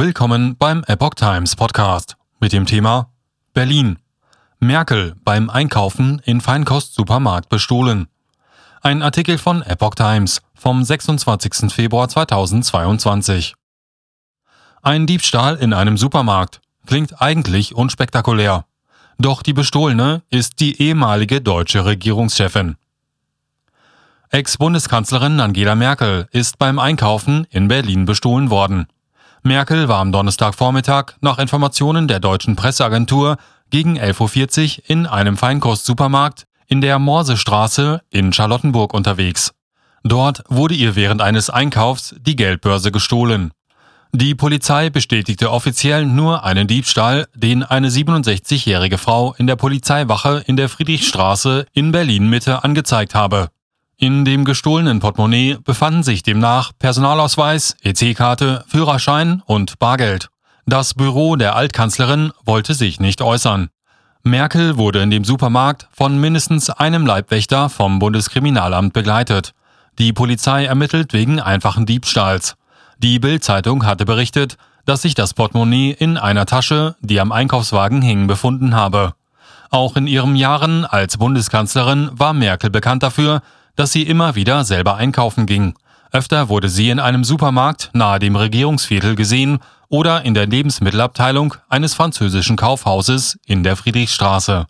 Willkommen beim Epoch Times Podcast mit dem Thema Berlin. Merkel beim Einkaufen in Feinkostsupermarkt bestohlen. Ein Artikel von Epoch Times vom 26. Februar 2022. Ein Diebstahl in einem Supermarkt klingt eigentlich unspektakulär. Doch die Bestohlene ist die ehemalige deutsche Regierungschefin. Ex-Bundeskanzlerin Angela Merkel ist beim Einkaufen in Berlin bestohlen worden. Merkel war am Donnerstagvormittag nach Informationen der deutschen Presseagentur gegen 11.40 Uhr in einem Feinkostsupermarkt in der Morsestraße in Charlottenburg unterwegs. Dort wurde ihr während eines Einkaufs die Geldbörse gestohlen. Die Polizei bestätigte offiziell nur einen Diebstahl, den eine 67-jährige Frau in der Polizeiwache in der Friedrichstraße in Berlin Mitte angezeigt habe. In dem gestohlenen Portemonnaie befanden sich demnach Personalausweis, EC-Karte, Führerschein und Bargeld. Das Büro der Altkanzlerin wollte sich nicht äußern. Merkel wurde in dem Supermarkt von mindestens einem Leibwächter vom Bundeskriminalamt begleitet. Die Polizei ermittelt wegen einfachen Diebstahls. Die Bild-Zeitung hatte berichtet, dass sich das Portemonnaie in einer Tasche, die am Einkaufswagen hing, befunden habe. Auch in ihren Jahren als Bundeskanzlerin war Merkel bekannt dafür, dass sie immer wieder selber einkaufen ging. Öfter wurde sie in einem Supermarkt nahe dem Regierungsviertel gesehen oder in der Lebensmittelabteilung eines französischen Kaufhauses in der Friedrichstraße.